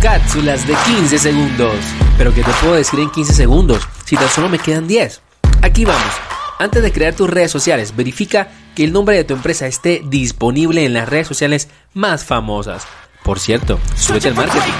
cápsulas de 15 segundos. Pero ¿qué te puedo decir en 15 segundos si tan solo me quedan 10? Aquí vamos. Antes de crear tus redes sociales, verifica que el nombre de tu empresa esté disponible en las redes sociales más famosas. Por cierto, súbete al marketing.